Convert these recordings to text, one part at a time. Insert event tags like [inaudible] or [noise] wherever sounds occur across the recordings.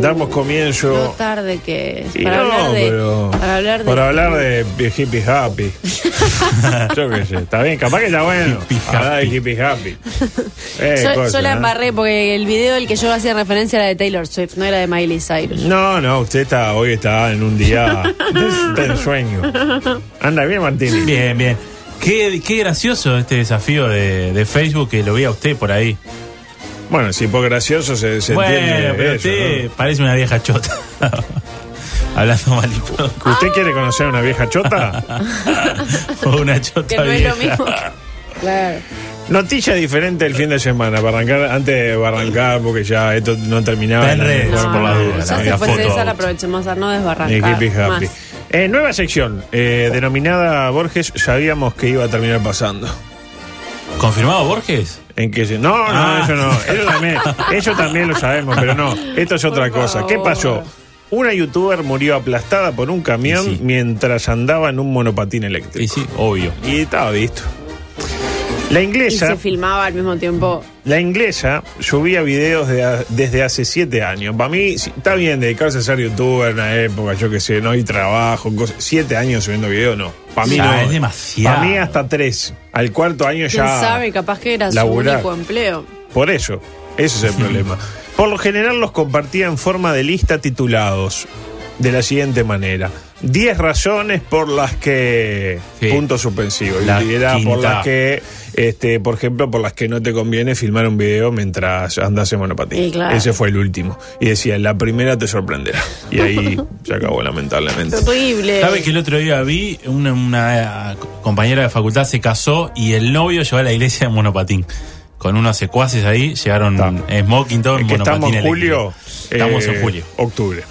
damos Lo comienzo. tarde que es. Para no, hablar de. pero- Para hablar de. Para hablar de hippie happy. [laughs] Yo qué sé, está bien, capaz que está bueno. Hippie Hablar de happy. hippie happy. [laughs] Eh, Yo, cosa, yo la ¿eh? embarré porque el video del que yo hacía referencia era de Taylor Swift, no era de Miley Cyrus. No, no, usted está, hoy está en un día [laughs] de, de ensueño. Anda bien, Martín. Bien, bien. Qué, qué gracioso este desafío de, de Facebook que lo vi a usted por ahí. Bueno, si por gracioso se, se bueno, entiende pero eso, usted parece una vieja chota. [laughs] Hablando mal y. ¿no? ¿Usted quiere conocer a una vieja chota? [laughs] O una chota Que no es vieja. lo mismo. Claro. Noticia diferente el fin de semana, para arrancar, antes de arrancar, porque ya esto no terminaba. En redes, por las dudas, Ya la se fue foto. César, aprovechemos a no desbarrancar. happy. Eh, nueva sección, eh, denominada Borges, sabíamos que iba a terminar pasando. ¿Confirmado Borges? ¿En qué se- No, no, Ah. eso no. Eso también, [laughs] eso también lo sabemos, pero no. Esto es otra Por cosa. ¿Qué pasó? Una youtuber murió aplastada por un camión Y sí. mientras andaba en un monopatín Y eléctrico. sí, obvio. Y estaba visto. La Y inglesa, se filmaba al mismo tiempo. la inglesa subía videos de desde hace siete años. Para mí, está bien dedicarse a ser youtuber en una época, yo qué sé, no hay trabajo, cosas. Siete años subiendo videos, no. Para mí Ya, no. es demasiado. Para mí hasta tres. Al cuarto año ¿Quién ya. sabe? Capaz que era su único empleo. Por eso, ese es el [laughs] problema. Por lo general los compartía en forma de lista titulados de la siguiente manera. 10 razones por las que... Sí. Punto suspensivo. La y era por las que, este, por ejemplo, por las que no te conviene filmar un video mientras andas en monopatín. Claro. Ese fue el último. Y decía, la primera te sorprenderá. Y ahí [laughs] se acabó lamentablemente. Terrible. ¿Sabe que el otro día vi una, una, eh, compañera de facultad se casó y el novio llevó a la iglesia en monopatín? Con unos secuaces ahí, llegaron Está. smoking, todo en Es que monopatín estamos en julio. Estamos eh, en julio. Octubre.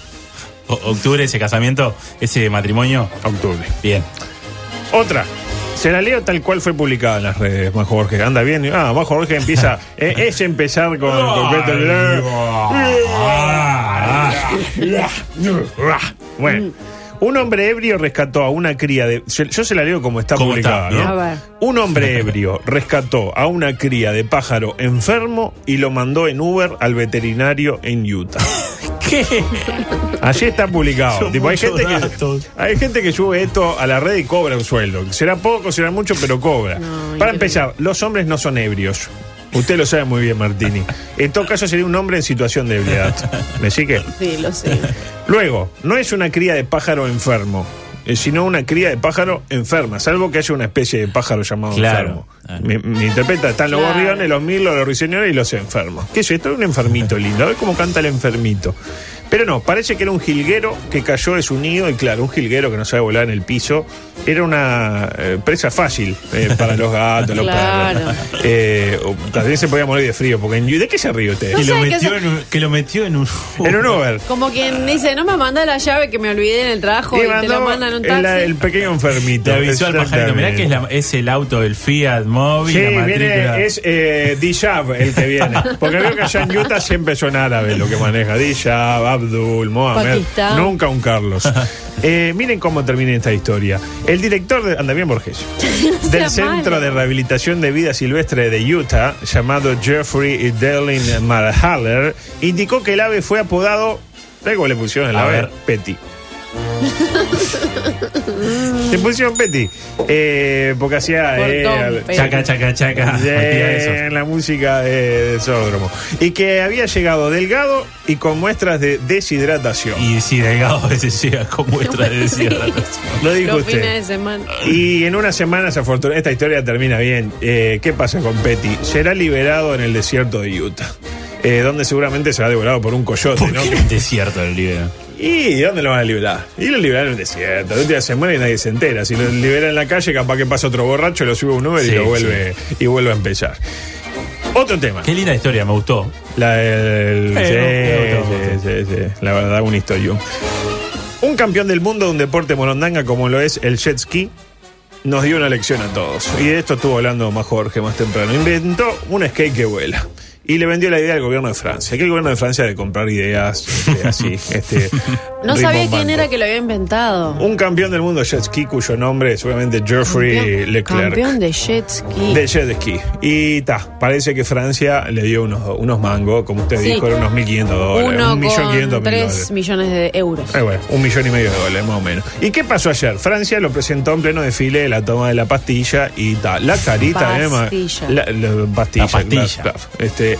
Octubre, ese casamiento, ese matrimonio. Octubre. Bien. Otra. Se la leo tal cual fue publicada en las redes, Majo Borges. Anda bien. Ah, Majo Borges empieza. [laughs] eh, es empezar con. con [laughs] bueno. Un hombre ebrio rescató a una cría de. Yo, se la leo como está ¿Cómo publicada, está? ¿no? A ver. Un hombre ebrio rescató a una cría de pájaro enfermo y lo mandó en Uber al veterinario en Utah. [laughs] ¿Qué? Allí está publicado. Son Tipo, hay, gente que, datos. hay gente que sube esto a la red y cobra un sueldo. Será poco, será mucho, pero cobra. No, Para increíble. empezar, los hombres no son ebrios. Usted lo sabe muy bien, Martini. En todo caso, sería un hombre en situación de ebriedad. ¿Me sigue? Sí, lo sé. Luego, no es una cría de pájaro enfermo, eh, sino una cría de pájaro enferma, salvo que haya una especie de pájaro llamado Claro. enfermo. Ah. Me, me interpreta, están los Claro. gorriones, los mirlos, los ruiseñores y los enfermos. ¿Qué es esto? Es un enfermito lindo. A ver cómo canta el enfermito. Pero no, parece que era un jilguero que cayó de su nido y claro, un jilguero que no sabe volar en el piso era una eh, presa fácil eh, para los gatos, los Claro. perros. Eh, o también se podía morir de frío, porque en- ¿de qué se ríe usted? No Que, lo sé qué metió se- en un, que lo metió en un. En un Uber. Como quien dice, no me manda la llave que me olvidé en el trabajo y, te mandó lo mandan en un el, taxi. el pequeño enfermito. Te avisó al pajarito. Mirá que es, la- es el auto del Fiat Móvil. Sí, la matrícula. viene, es eh, Dijab el que viene. Porque veo que allá en Utah siempre son árabes lo que maneja. Dijab, Abdul, Mohamed. Pakistán. Nunca un Carlos. [laughs] Eh, miren cómo termina esta historia. El director de. Anda bien, Borges. [laughs] del sea Centro malo. de Rehabilitación de Vida Silvestre de Utah, llamado Jeffrey Delin Marhaller, indicó que el ave fue apodado. ¿Sabes cómo le pusieron el A ave? ver. Petty. [laughs] Le pusieron Petty. Eh, porque hacía. Por eh. Chaca, chaca, chaca. En la música eh, del Sódromo. Y que había llegado delgado y con muestras de deshidratación. Y si Delgado [laughs] a veces llega con muestra de deshidratación. Lo dijo Los fines de usted. semana. Y en unas semanas, afortunadamente, esta historia termina bien. Eh, ¿Qué pasa con Petty? Será liberado en el desierto de Utah. eh, donde seguramente será devorado por un coyote, ¿Por ¿no? qué el desierto del libro? ¿Y dónde lo van a liberar? Y lo liberan en el desierto. De un día se muere y nadie se entera. Si lo liberan en la calle, capaz que pasa otro borracho, lo sube a un Uber y lo vuelve, y vuelve a empezar. Otro tema. Qué linda historia, me gustó. La del. Eh, sí, gustó. sí. sí, la verdad, un historión. Un campeón del mundo de un deporte morondanga como lo es el jet ski nos dio una lección a todos. Y de esto estuvo hablando más Jorge más temprano. Inventó un skate que vuela. Y le vendió la idea al gobierno de Francia. Que el gobierno de Francia de comprar ideas este, así. Este, No sabía quién era que lo había inventado. Un campeón del mundo de jet ski cuyo nombre es obviamente Geoffrey Campeón- Leclerc. Campeón de jet ski. De jet ski. Y ta, parece que Francia le dio unos, unos mangos, como usted Sí. dijo, eran unos 1.500 dólares. Uno un millón con quinientos mil 3 dólares. millones de euros. Eh, bueno, un millón y medio de dólares más o menos. ¿Y qué pasó ayer? Francia lo presentó en pleno desfile de la toma de la pastilla y ta, la carita de Ma- Pastilla. la, la pastilla. La pastilla. Este,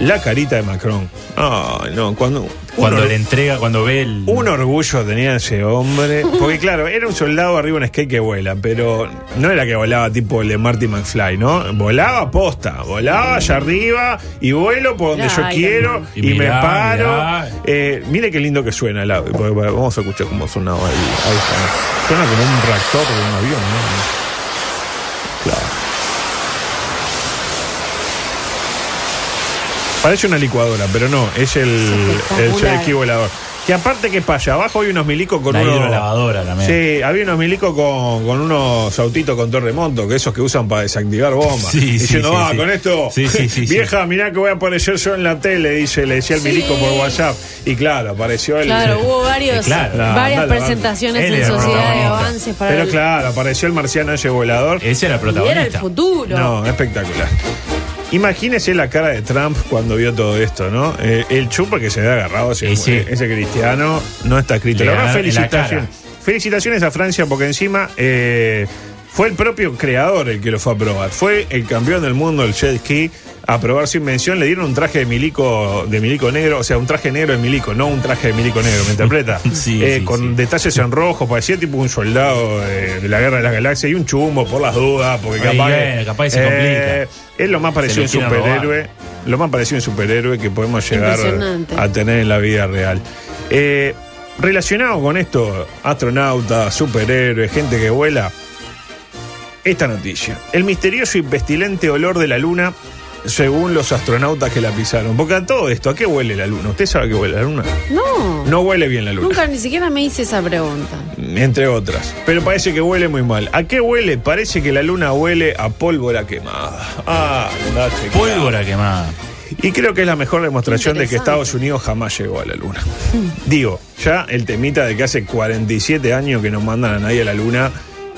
la carita de Macron. Ay, no, cuando Cuando le entrega, cuando ve el. un orgullo tenía ese hombre. Porque claro, era un soldado arriba en skate que vuela, pero no era que volaba tipo el de Marty McFly, ¿no? Volaba posta, volaba allá arria y vuelo por donde yo quiero y, Y me paro. Eh, mire qué lindo que suena el audio. Vamos a escuchar cómo sonaba ahí. ahí está. Suena como un reactor de un avión, ¿no? Parece una licuadora, pero no, es el, el ski volador. Que aparte que pasa, abajo hay unos milicos con La unos. hidrolavadora también. Sí, había unos milicos con, con unos autitos con terremoto, que esos que usan para desactivar bombas. Sí, sí, Diciendo, sí, ah, sí. con esto, Sí, sí, sí, [laughs] sí. vieja, mirá que voy a aparecer yo en la tele, dice, le decía el Sí. milico por WhatsApp. Y claro, apareció el. Claro, [laughs] hubo varios, Sí, claro. No, varias presentaciones en Sociedad de protagonista. Avances para Pero el- claro, apareció el marciano ese volador. Ese era el y era el protagonista. futuro. No, espectacular. Imagínese la cara de Trump cuando vio todo esto, ¿no? Eh, el chupa que se había agarrado ese, Y sí. ese cristiano no está escrito. Le La verdad, la felicitaciones. Felicitaciones a Francia porque encima eh, fue el propio creador el que lo fue a probar. Fue el campeón del mundo del jet ski a probar su invención. Le dieron un traje de milico, de milico negro, o sea, un traje negro de milico, no un traje de milico negro, ¿me interpreta? [laughs] Sí, Eh, sí, con sí. detalles en rojo, parecía tipo un soldado eh, de la guerra de las galaxias y un chumbo por las dudas, porque Ay, capaz, que- bueno, capaz que se Eh, complica. es lo más parecido a un superhéroe, lo más parecido a un superhéroe que podemos llegar a tener en la vida real. Eh, relacionado con esto, astronautas, superhéroes, gente que vuela, esta noticia. El misterioso y pestilente olor de la luna, según los astronautas que la pisaron. Porque a todo esto, ¿a qué huele la luna? ¿Usted sabe a qué huele la luna? No. No huele bien la luna. Nunca ni siquiera me hice esa pregunta. Entre otras. Pero parece que huele muy mal. ¿A qué huele? Parece que la luna huele a pólvora quemada. Ah, andate, Pólvora quemada. Y creo que es la mejor demostración de que. Estados Unidos jamás llegó a la luna. Digo, ya el temita de que hace 47 años que no mandan a nadie a la luna.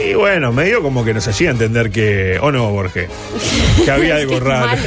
Y bueno, medio como que nos hacía entender que. ¿O no, Borges? Que había [laughs] algo raro.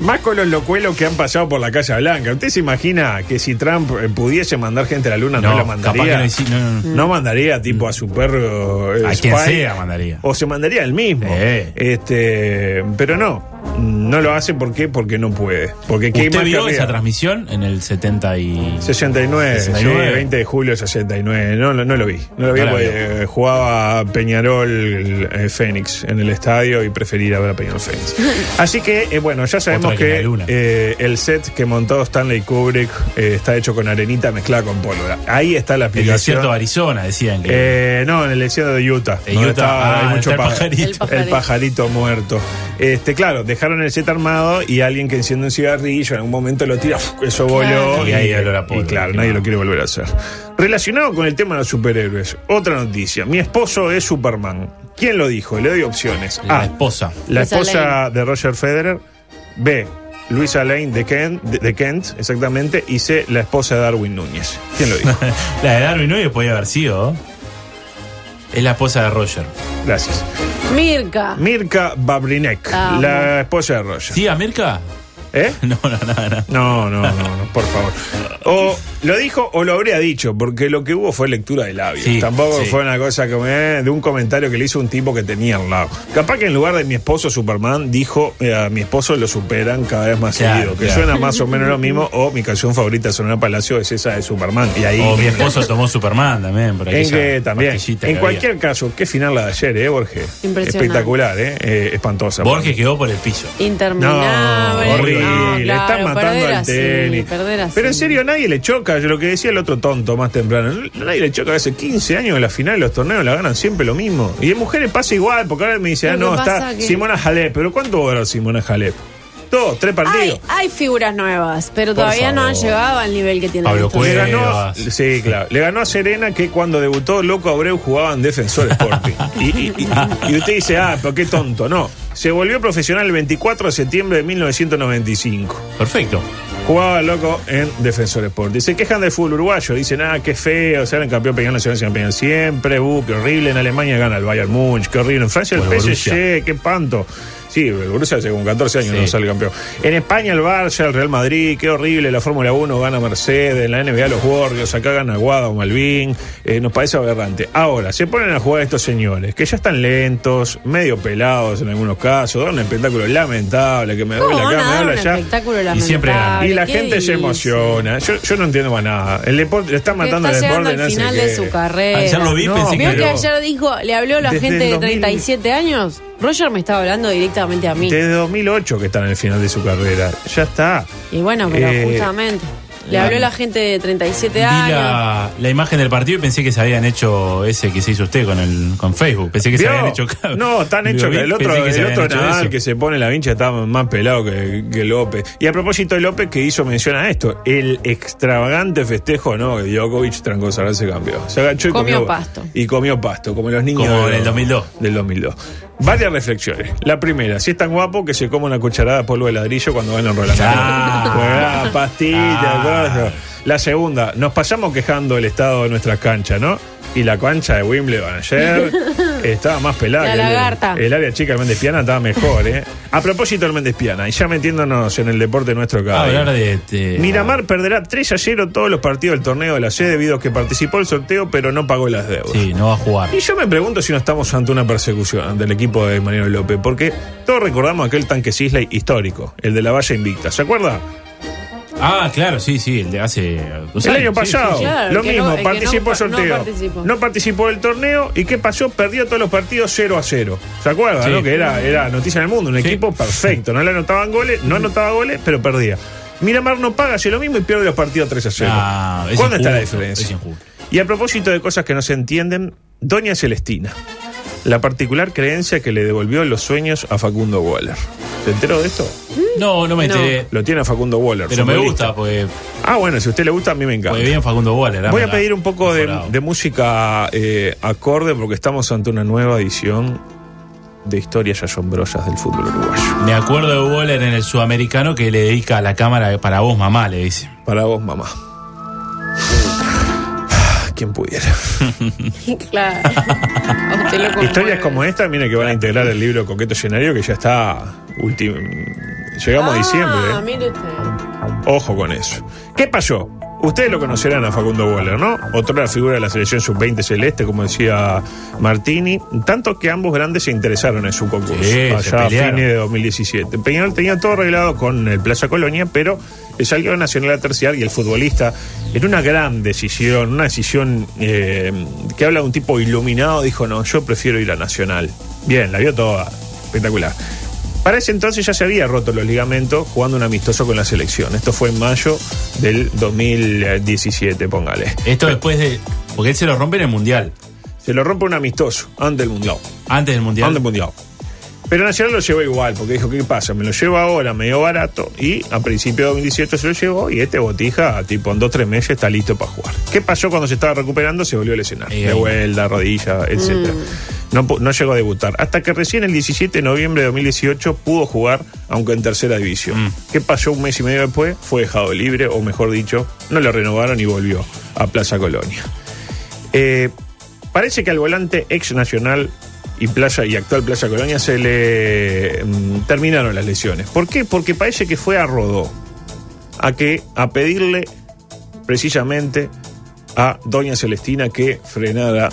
Más con los locuelos que han pasado por la Casa Blanca. ¿Usted se imagina que si Trump eh, pudiese mandar gente a la luna, no, No, la capaz mandaría? que no hici- no, no. No mandaría tipo a su perro. eh, A quien Spy, sea mandaría. O se mandaría el mismo. Sí. Este, pero no. No lo hace ¿por qué? porque no puede. Porque ¿qué ¿Usted más vio esa transmisión en el 70 y... 69, 69. sí, 20 de julio 69. No, no, no lo vi. No lo vi No porque eh, jugaba Peñarol eh, Fénix en el estadio y preferí ir a ver a Peñarol Fénix. [laughs] Así que, eh, bueno, ya sabemos que que, eh, el set que montó Stanley Kubrick eh, está hecho con arenita mezclada con pólvora. Ahí está la El aplicación. desierto de Arizona, decían que... Eh, no, en el desierto de Utah. Donde Utah. Ah, hay mucho el pa- pajarito. El el pajarito. pajarito muerto. Este, claro, dejaron el set armado y alguien que enciende un cigarrillo en algún momento lo tira, ¡uf! eso voló Claro. Y ahí olor a y pólvora, claro, nadie no. lo quiere volver a hacer. Relacionado con el tema de los superhéroes, otra noticia. Mi esposo es Superman. ¿Quién lo dijo? Le doy opciones. La A. esposa. La esposa de Roger Federer. B. Luisa Lane de Kent, de, de Kent, exactamente. Y C. La esposa de Darwin Núñez. ¿Quién lo dijo? [laughs] La de Darwin Núñez podía haber sido. Es la esposa de Roger. Gracias. Mirka. Mirka Babrinek, Amo. la esposa de Roger. ¿Sí, Mirka? ¿Eh? [laughs] No, no, no, no. No, no, no, no, por favor. O lo dijo o lo habría dicho, porque lo que hubo fue lectura de labios. Sí, Tampoco sí. fue una cosa como eh, de un comentario que le hizo un tipo que tenía al lado. Capaz que en lugar de mi esposo Superman, dijo eh, a mi esposo lo superan cada vez más Claro, seguido. Que claro. suena más o menos lo mismo. O mi canción favorita Sonora Palacio es esa de Superman. Y ahí. O mi esposo tomó Superman también. Por En que también. En que cualquier caso, qué final la de ayer, ¿eh, Borges? Impresionante. Espectacular, ¿eh? Eh, espantosa. Borges quedó por el piso. Interminable. No, horrible. No, le claro, están matando al así, tenis. perder así. Pero en serio, nadie le choca. Yo lo que decía el otro tonto más temprano. Nadie le choca. Hace 15 años en la final de los torneos la ganan siempre lo mismo. Y en mujeres pasa igual, porque ahora me dice, ah, no, está que- Simona Halep. Pero ¿cuánto va a ganar Simona Halep? Dos, tres Hay, partidos. hay figuras nuevas, pero Por todavía no han favor. llegado al nivel que tienen Pablo. Le Cuevas. ganó, sí, claro. Le ganó a Serena que cuando debutó Loco Abreu jugaba en Defensor Sporting. y, y- y- y usted dice, ah, pero qué tonto. No. Se volvió profesional el 24 de septiembre de 1995. Perfecto. Jugaba loco en Defensor Sporting. Se quejan del fútbol uruguayo. Dicen, ah, qué feo. Salen campeón peleando nacional, se campeón siempre. Uh, qué horrible. En Alemania gana el Bayern Munich. Qué horrible. En Francia el O PSG. Borussia. Qué panto. Sí, el Borussia hace como 14 años Sí. no sale campeón. En España el Barça, el Real Madrid, qué horrible. La Fórmula 1 gana Mercedes, en la NBA los Warriors, acá gana Guada o Malvin. Eh, nos parece aberrante. Ahora, se ponen a jugar estos señores, que ya están lentos, medio pelados en algunos casos, dan un espectáculo lamentable, que me duele ¿Cómo acá, me duele un allá. espectáculo Y siempre ganan. Y la ¿Qué gente se emociona. Yo, yo no entiendo más nada. El deporte le está matando está el llegando deporte. al no sé final qué. de su carrera. Ayer lo vi, No, pensé ¿Vio que que ayer dijo, le habló a la Desde gente de 2000. 37 años? Roger me estaba hablando directamente a mí. Desde 2008 que está en el final de su carrera. Ya está. Y bueno, pero Eh, justamente. Le habló la gente de 37 Vi años. la, la imagen del partido y pensé que se habían hecho ese que se hizo usted con el con Facebook. Pensé que se habían hecho. No, tan hecho que el otro, que el otro Nadal que se pone la vincha estaba más pelado que, que López. Y a propósito de López, que hizo mención a esto, el extravagante festejo, ¿no? Que Djokovic trancó se campeón. Se agachó y Comió comió, pasto. Y comió pasto, como los niños. Como en el 2002. Del 2002. Varias reflexiones. La primera, si es tan guapo que se come una cucharada de polvo de ladrillo cuando van en Roland Ah. Pastilla, Ah. La segunda, nos pasamos quejando del estado de nuestra cancha, ¿no? Y la cancha de Wimbledon ayer [laughs] estaba más pelada. La que el- lagarta. El, área chica del Méndez Piana estaba mejor, ¿eh? A propósito del Méndez Piana, y ya metiéndonos en el deporte nuestro cada Ah, día. hablar de, de- Miramar perderá 3 a 0 todos los partidos del torneo de la C debido a que participó el sorteo pero no pagó las deudas. Sí, no va a jugar. Y yo me pregunto si no estamos ante una persecución del equipo de Mariano López, porque todos recordamos aquel tanque Sisley histórico, el de la valla invicta. ¿Se acuerda? Ah, claro, sí, sí, el de hace. dos El años, año sí, pasado, sí, sí. Claro, lo el que mismo, no- el que participó no el pa- no sorteo. participó. No participó del torneo y ¿qué pasó? Perdió todos los partidos 0 a 0. ¿Se acuerda? Sí. no? Que era, era noticia en el mundo, un Sí. equipo perfecto. No le anotaban goles, no anotaba goles, pero perdía. Miramar no paga, hace lo mismo y pierde los partidos 3 a 0. Ah, es ¿Cuándo está la injusto, diferencia? es injusto. Y a propósito de cosas que no se entienden, Doña Celestina, la particular creencia que le devolvió los sueños a Facundo Waller. ¿Se enteró de esto? No, no me No. enteré. Lo tiene a Facundo Waller. Pero me futbolista. gusta, porque Ah, bueno, si a usted le gusta, a mí me encanta. Muy bien Facundo Waller. Voy a dámela. pedir un poco de, Mejorado. de música eh, acorde porque estamos ante una nueva edición de historias asombrosas del fútbol uruguayo. Me acuerdo de Waller en el sudamericano que le dedica a la cámara para vos, mamá, le dice. Para vos, mamá. Quien pudiera. [laughs] claro. Historias como esta, mire que van a integrar el libro Coqueto Escenario que ya está último. Llegamos a diciembre. Ah, ¿eh? mire usted. Ojo con eso. ¿Qué pasó? Ustedes lo conocerán a Facundo Waller, ¿no? Otra figura de la selección sub-20 celeste, como decía Martini. Tanto que ambos grandes se interesaron en su concurso. Sí, allá a fines de 2017. Peñarol tenía todo arreglado con el Plaza Colonia, pero salió Nacional a terciar y el futbolista, en una gran decisión, una decisión eh, que habla de un tipo iluminado, dijo: No, yo prefiero ir a Nacional. Bien, la vio toda. Espectacular. Para ese entonces ya se había roto los ligamentos jugando un amistoso con la selección. Esto fue en mayo del 2017, póngale. Esto después de. Porque él se lo rompe en el mundial. Se lo rompe un amistoso antes del Mundial. Antes del mundial. Antes del Mundial. Pero Nacional lo llevó igual, porque dijo, ¿qué pasa? Me lo llevo ahora medio barato y a principio de 2018 se lo llevó y este botija, tipo en dos o tres meses, está listo para jugar. ¿Qué pasó cuando se estaba recuperando? Se volvió a lesionar. Y De vuelta, rodilla, etcétera. No, pu- no llegó a debutar. Hasta que recién el 17 de noviembre de 2018 pudo jugar, aunque en tercera división. Mm. ¿Qué pasó un mes y medio después? Fue dejado libre, o mejor dicho, no lo renovaron y volvió a Plaza Colonia. Eh, parece que al volante ex nacional y Playa y actual Playa Colonia se le mm, terminaron las lesiones. ¿Por qué? Porque parece que fue a Rodó a que a pedirle precisamente a Doña Celestina que frenara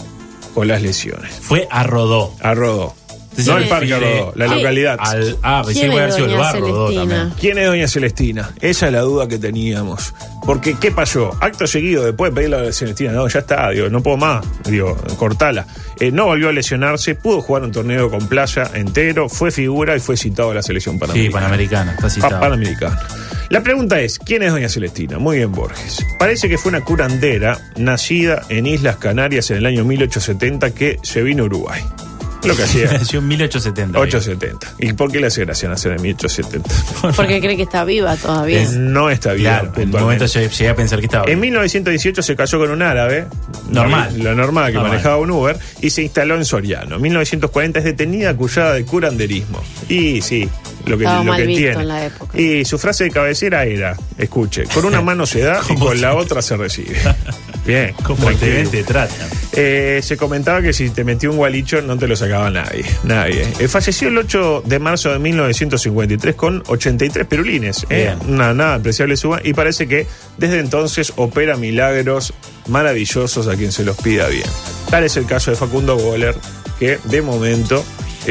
con las lesiones. Fue a Rodó. A Rodó. No el se parque Rodó, la al- localidad. al- ah, pensé ¿Quién que iba a es haber sido el bar Rodó también. ¿Quién es Doña Celestina? Esa es la duda que teníamos. Porque, ¿qué pasó? Acto seguido, después de pedirle a Celestina, no, ya está, digo, no puedo más, digo, cortala. Eh, no volvió a lesionarse, pudo jugar un torneo con playa entero, fue figura y fue citado a la selección Sí, panamericana. Panamericana, está Pa- citado. Panamericana. La pregunta es, ¿quién es Doña Celestina? Muy bien, Borges. Parece que fue una curandera nacida en Islas Canarias en el año 1870 que se vino a Uruguay. Lo que hacía. [laughs] Nació en 1870. 870. ¿Y por qué le hace gracia nacer en 1870? [laughs] Porque cree que está viva todavía. No está bien. Claro, en un momento llegué, llegué a pensar que estaba. En 1918 se casó con un árabe. Normal. Lo normal, que Normal. manejaba un Uber. Y se instaló en Soriano. En 1940 es detenida acusada de curanderismo. Y sí, lo que, lo que tiene. en la época. Y su frase de cabecera era, escuche, con una [laughs] mano se da y ¿Cómo con se- la otra se recibe. [laughs] Bien, Como te ven, te tratan. Eh, se comentaba que si te metió un gualicho no te lo sacaba nadie. Nadie. Eh, falleció el 8 de marzo de 1953 con 83 perulines. eh, una nada apreciable suba. Y parece que desde entonces opera milagros maravillosos a quien se los pida bien. Tal es el caso de Facundo Goller, que de momento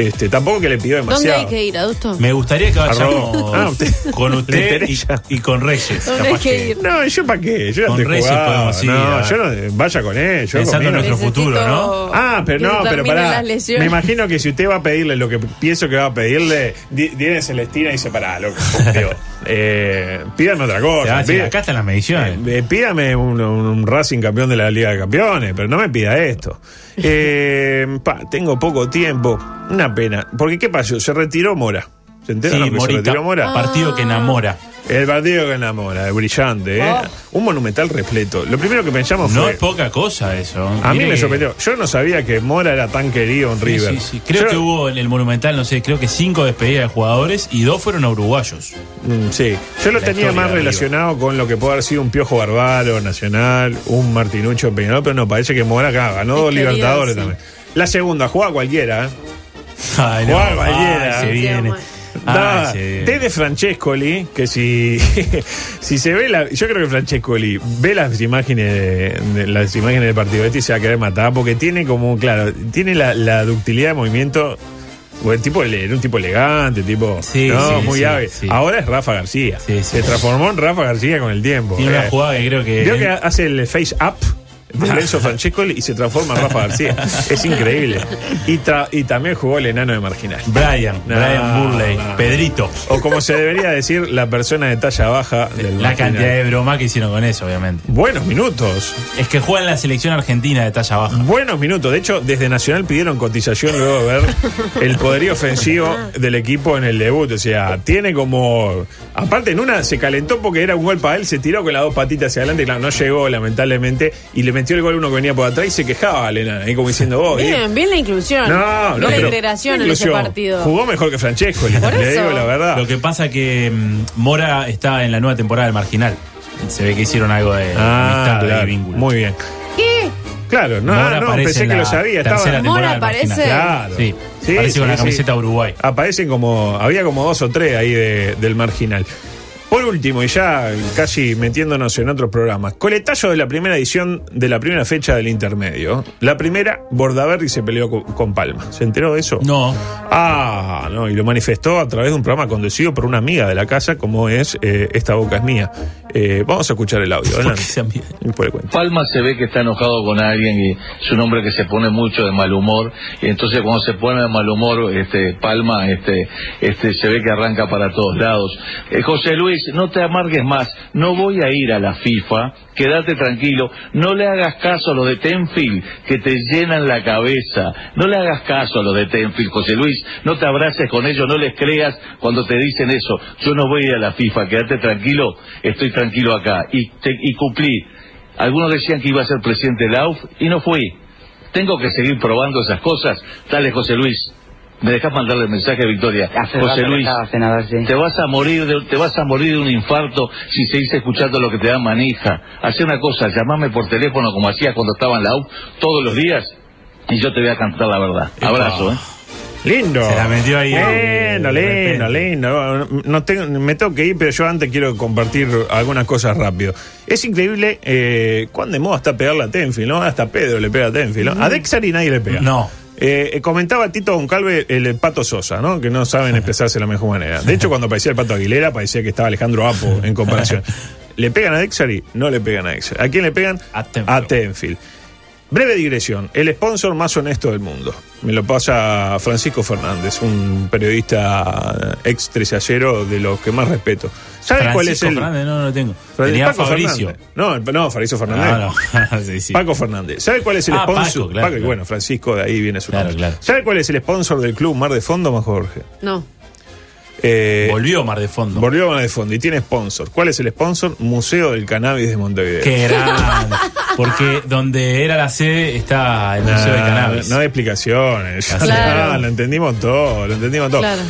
este, tampoco que le pidió ¿Dónde demasiado. hay que ir, adusto? Me gustaría que vayamos. Ah, usted- [laughs] con usted y, y con Reyes. ¿Dónde hay que ir? No, ¿yo para qué? Yo Con te Reyes podemos ir, No, a- yo no, vaya con él. Yo Pensando en conmigo. nuestro futuro, ¿no? Ah, pero no, pero pará. las lesiones. Me imagino que si usted va a pedirle lo que pienso que va a pedirle, di- viene Celestina y dice, pará, loco. [laughs] Digo, eh, pídame otra cosa. acá están las mediciones. eh, pídame un, un Racing campeón de la Liga de Campeones, pero no me pida esto. [laughs] Eh, pa, tengo poco tiempo. Una pena. Porque, ¿qué pasó? Se retiró Mora. ¿Se enteraron Sí, que se retiró Mora? Partido que enamora. El partido que enamora, es brillante, ¿eh? Un monumental repleto. Lo primero que pensamos No fue. es poca cosa eso. a mí Mire me sorprendió. Yo no sabía que Mora era tan querido en Sí, River. sí, sí. Creo Yo- que hubo en el Monumental, no sé, creo que cinco despedidas de jugadores y dos fueron a uruguayos. Mm, sí. Yo lo La tenía historia más de relacionado con lo que puede haber sido un Piojo Barbaro, Nacional, un Martinucho Peñarol, pero no, parece que Mora acá ganó Es dos querido, Libertadores sí. también. La segunda, juega cualquiera, ¿eh? Ay, Ballera. Ay, se viene. Se viene. desde Francescoli, que si, [laughs] si se ve la. Yo creo que Francescoli ve las imágenes de, de- las imágenes del partido este y se va a querer matar, porque tiene como, claro, tiene la, la ductilidad de movimiento. Bueno, tipo, ele- era un tipo elegante, tipo. Sí, no, sí, muy sí, sí. Ahora es Rafa García. Sí, sí. se transformó en Rafa García con el tiempo. Tiene una Eh, jugada que creo que. Veo que hace el face up de Lorenzo Francescoli y se transforma en Rafa García. [laughs] Es increíble. Y, tra- y también jugó el enano de marginal. Brian, No, Brian Burley, no. Pedrito. O como se debería decir, la persona de talla baja del La marginal. cantidad de broma que hicieron con eso, obviamente. Buenos minutos. Es que juega en la selección argentina de talla baja. Buenos minutos. De hecho, desde Nacional pidieron cotización luego de ver el poderío ofensivo del equipo en el debut. O sea, tiene como. Aparte, en una se calentó porque era un gol para él, se tiró con las dos patitas hacia adelante. Claro, no llegó, lamentablemente. Y le metió el gol uno que venía por atrás y se quejaba, Elena. Ahí como diciendo, vos. Bien, bien la inclusión. No, Bien no, la pero- integración en ese partido. Jugó mejor que Francesco, le, Por le eso. digo la verdad. Lo que pasa que mm, Mora está en la nueva temporada del Marginal. Se ve que hicieron algo de Ah, amistad claro. y vínculo. Muy bien. ¿Qué? Claro, no, Mora no, aparece pensé en que la lo sabía. Estaba, temporada Mora del Marginal. aparece. Claro. Sí, Sí, aparece con sí, la sí. camiseta Uruguay. Aparecen como. Había como dos o tres ahí de- del marginal. Por último, y ya casi metiéndonos en otros programas, coletazo de la primera edición de la primera fecha del intermedio. La primera, Bordaberry se peleó con, con Palma. ¿Se enteró de eso? No, Ah, no, y lo manifestó a través de un programa conducido por una amiga de la casa, como es eh, Esta Boca es Mía. Eh, vamos a escuchar el audio. se por el cuento. Palma se ve que está enojado con alguien y es un hombre que se pone mucho de mal humor y entonces cuando se pone de mal humor este Palma este este se ve que arranca para todos lados. Eh, José Luis, no te amargues más, no voy a ir a la FIFA, quédate tranquilo, no le hagas caso a los de Tenfield que te llenan la cabeza, no le hagas caso a los de Tenfield, José Luis, no te abraces con ellos, no les creas cuando te dicen eso, yo no voy a ir a la FIFA, quédate tranquilo, estoy tranquilo acá y, te- y cumplí. Algunos decían que iba a ser presidente de la UF y no fui. Tengo que seguir probando esas cosas. Dale, José Luis. ¿Me dejas mandarle el mensaje, Victoria? Hace José Luis, estaba, senador, sí. te vas a morir de, te vas a morir de un infarto si seguís escuchando lo que te da manija. Hacé una cosa, llamame por teléfono como hacías cuando estaba en la UF todos los días y yo te voy a cantar la verdad. Abrazo, ¿eh? Lindo. Se la metió ahí, Lindo, lindo, lindo. No tengo, me tengo que ir, pero yo antes quiero compartir algunas cosas rápido. Es increíble eh, cuán de moda está pegarle a Tenfield, ¿no? Hasta Pedro le pega a Tenfield, ¿no? A Dexari nadie le pega. No. Eh, eh, comentaba Tito Goncalve el, el Pato Sosa, ¿no? Que no saben expresarse de la mejor manera. De hecho, cuando aparecía el Pato Aguilera, parecía que estaba Alejandro Apo en comparación. [laughs] ¿Le pegan a Dexari? No le pegan a Dexari. ¿A quién le pegan? A Tenfield. A Tenfield. Breve digresión. El sponsor más honesto del mundo. Me lo pasa Francisco Fernández, un periodista ex tresallero de los que más respeto. ¿Sabe cuál es Francisco el...? Fernández, no, no lo tengo. Tenía Paco Fabricio. Fernández. No, no, Fabricio Fernández. Ah, no. [laughs] sí, sí. Paco Fernández. ¿Sabe cuál es el Ah, Paco, sponsor? claro, Paco, y claro. bueno, Francisco, de ahí viene su Claro, nombre. claro. ¿Sabe cuál es el sponsor del club Mar de Fondo, más Jorge? No. Eh, Volvió Mar de Fondo. Volvió a Mar de Fondo y tiene sponsor. ¿Cuál es el sponsor? Museo del Cannabis de Montevideo. Qué grande. [laughs] Porque donde era la sede está el Museo de No, Cannabis. No hay explicaciones. Claro. [laughs] No, lo entendimos todo, lo entendimos todo. Claro.